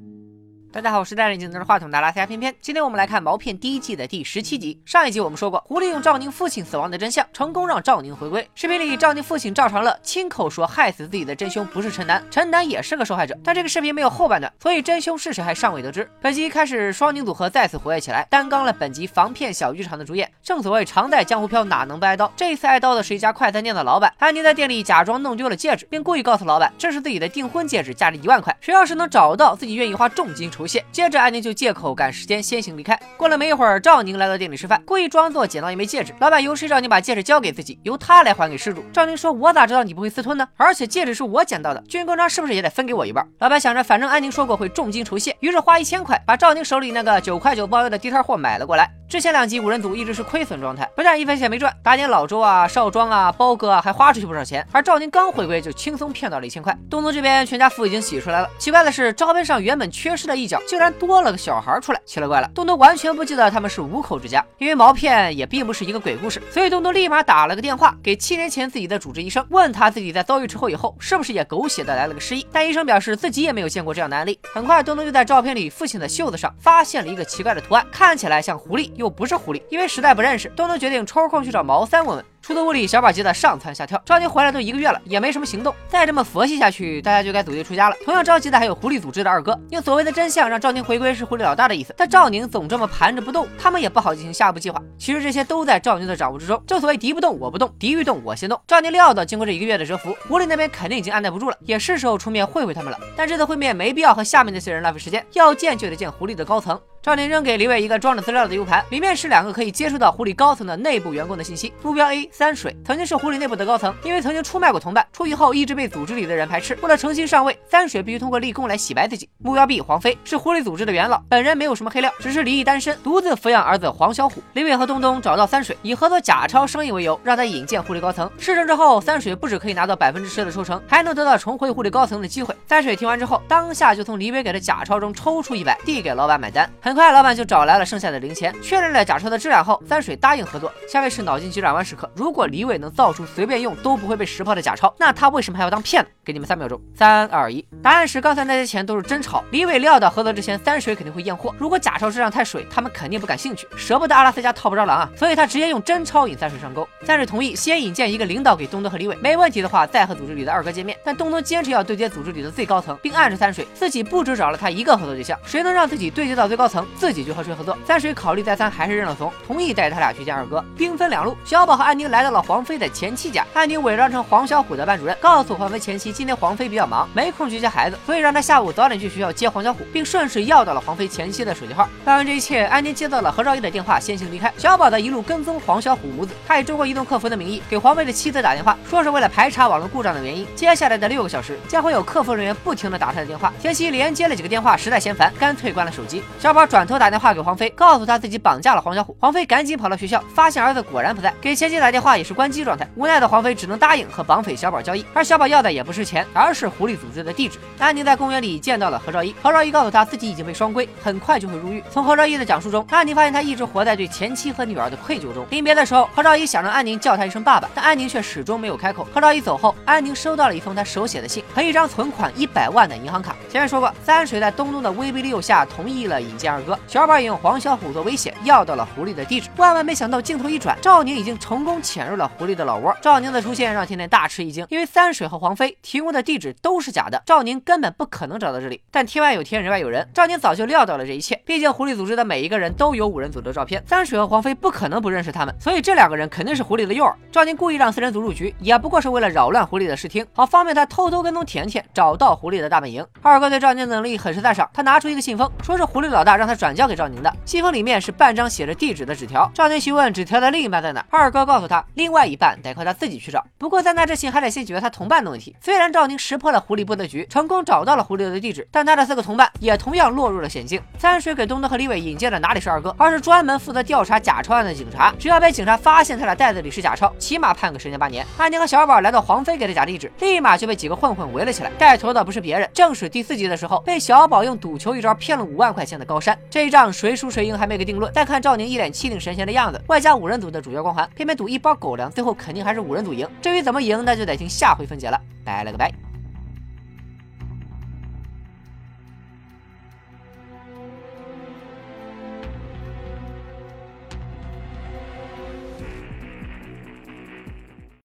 thank you 大家好，我是戴着眼镜拿着话筒的拉斯加偏偏。今天我们来看毛片第一季的第十七集。上一集我们说过，狐狸用赵宁父亲死亡的真相，成功让赵宁回归。视频里，赵宁父亲赵长乐亲口说，害死自己的真凶不是陈楠，陈楠也是个受害者。但这个视频没有后半段，所以真凶是谁还尚未得知。本集开始，双宁组合再次活跃起来，担纲了本集防骗小剧场的主演。正所谓常在江湖飘，哪能不挨刀？这次挨刀的是一家快餐店的老板。安妮在店里假装弄丢了戒指，并故意告诉老板这是自己的订婚戒指，价值一万块，谁要是能找到，自己愿意花重金酬酬谢。接着安宁。就借口赶时间先行离开。过了没一会儿，赵宁来到店里吃饭，故意装作捡到一枚戒指。老板由谁让你把戒指交给自己，由他来还给失主。赵宁说：“我咋知道你不会私吞呢？而且戒指是我捡到的，军功章是不是也得分给我一半？”老板想着，反正安宁说过会重金酬谢，于是花一千块把赵宁手里那个九块九包邮的地摊货买了过来。之前两集五人组一直是亏损状态，不但一分钱没赚，打点老周啊、少庄啊、包哥啊还花出去不少钱。而赵宁刚回归就轻松骗到了一千块。东东这边全家福已经洗出来了，奇怪的是照片上原本缺失的一角竟然多了个小孩出来，奇了怪了。东东完全不记得他们是五口之家，因为毛片也并不是一个鬼故事，所以东东立马打了个电话给七年前自己的主治医生，问他自己在遭遇车祸以后是不是也狗血的来了个失忆。但医生表示自己也没有见过这样的案例。很快，东东就在照片里父亲的袖子上发现了一个奇怪的图案，看起来像狐狸又不是狐狸，因为。实在不认识，东东决定抽空去找毛三问问。出租屋里，小宝急得上蹿下跳。赵宁回来都一个月了，也没什么行动。再这么佛系下去，大家就该组队出家了。同样着急的还有狐狸组织的二哥，用所谓的真相让赵宁回归是狐狸老大的意思。但赵宁总这么盘着不动，他们也不好进行下一步计划。其实这些都在赵宁的掌握之中。正所谓敌不动我不动，敌欲动我先动。赵宁料到经过这一个月的蛰伏，狐狸那边肯定已经按耐不住了，也是时候出面会会他们了。但这次会面没必要和下面那些人浪费时间，要见就得见狐狸的高层。赵宁扔给李伟一个装着资料的 U 盘，里面是两个可以接触到狐狸高层的内部员工的信息。目标 A 三水曾经。是狐狸内部的高层，因为曾经出卖过同伴，出狱后一直被组织里的人排斥。为了重新上位，三水必须通过立功来洗白自己。目标 B 黄飞是狐狸组织的元老，本人没有什么黑料，只是离异单身，独自抚养儿子黄小虎。李伟和东东找到三水，以合作假钞生意为由，让他引荐狐狸高层。事成之后，三水不止可以拿到百分之十的抽成，还能得到重回狐狸高层的机会。三水听完之后，当下就从李伟给的假钞中抽出一百，递给老板买单。很快，老板就找来了剩下的零钱，确认了假钞的质量后，三水答应合作。下面是脑筋急转弯时刻，如果李伟能造出随便用。都不会被识破的假钞，那他为什么还要当骗子？给你们三秒钟，三二一，答案是刚才那些钱都是真钞。李伟料到合作之前，三水肯定会验货。如果假钞质量太水，他们肯定不感兴趣，舍不得阿拉斯加套不着狼啊，所以他直接用真钞引三水上钩。三水同意先引荐一个领导给东东和李伟，没问题的话再和组织里的二哥见面。但东东坚持要对接组织里的最高层，并暗示三水自己不止找了他一个合作对象，谁能让自己对接到最高层，自己就和谁合作。三水考虑再三，还是认了怂，同意带着他俩去见二哥。兵分两路，小宝和安宁来到了黄飞的前妻家，安宁伪装成黄小虎的班主任，告诉黄飞前妻今天黄飞比较忙。没空去接孩子，所以让他下午早点去学校接黄小虎，并顺势要到了黄飞前妻的手机号。办完这一切，安妮接到了何兆义的电话，先行离开。小宝的一路跟踪黄小虎母子，他以中国移动客服的名义给黄飞的妻子打电话，说是为了排查网络故障的原因。接下来的六个小时将会有客服人员不停的打他的电话。前妻连接了几个电话，实在嫌烦，干脆关了手机。小宝转头打电话给黄飞，告诉他自己绑架了黄小虎。黄飞赶紧跑到学校，发现儿子果然不在，给前妻打电话也是关机状态。无奈的黄飞只能答应和绑匪小宝交易，而小宝要的也不是钱钱，而是狐狸组织的地址。安宁在公园里见到了何兆一，何兆一告诉他自己已经被双规，很快就会入狱。从何兆一的讲述中，安宁发现他一直活在对前妻和女儿的愧疚中。临别的时候，何兆一想让安宁叫他一声爸爸，但安宁却始终没有开口。何兆一走后，安宁收到了一封他手写的信和一张存款一百万的银行卡。前面说过，三水在东东的威逼利诱下同意了引荐二哥，小宝也用黄小虎做威胁，要到了狐狸的地址。万万没想到，镜头一转，赵宁已经成功潜入了狐狸的老窝。赵宁的出现让天天大吃一惊，因为三水和黄飞提供的地址都是假的，赵宁根本不可能。找到这里，但天外有天，人外有人。赵宁早就料到了这一切，毕竟狐狸组织的每一个人都有五人组的照片，三水和黄飞不可能不认识他们，所以这两个人肯定是狐狸的诱饵。赵宁故意让四人组入局，也不过是为了扰乱狐狸的视听，好方便他偷偷跟踪甜甜，找到狐狸的大本营。二哥对赵宁的能力很是赞赏，他拿出一个信封，说是狐狸老大让他转交给赵宁的。信封里面是半张写着地址的纸条。赵宁询问纸条的另一半在哪，二哥告诉他，另外一半得靠他自己去找。不过在那之前，还得先解决他同伴的问题。虽然虽然赵宁识破了狐狸布的局，成功找到了狐狸的地址，但他的。四个同伴也同样落入了险境。三水给东东和李伟引荐的哪里是二哥，而是专门负责调查假钞案的警察。只要被警察发现他俩袋子里是假钞，起码判个十年八年。安宁和小宝来到黄飞给的假地址，立马就被几个混混围了起来。带头的不是别人，正是第四集的时候被小宝用赌球一招骗了五万块钱的高山。这一仗谁输谁赢还没个定论。再看赵宁一脸气定神闲的样子，外加五人组的主角光环，偏偏赌一包狗粮，最后肯定还是五人组赢。至于怎么赢，那就得听下回分解了。拜了个拜。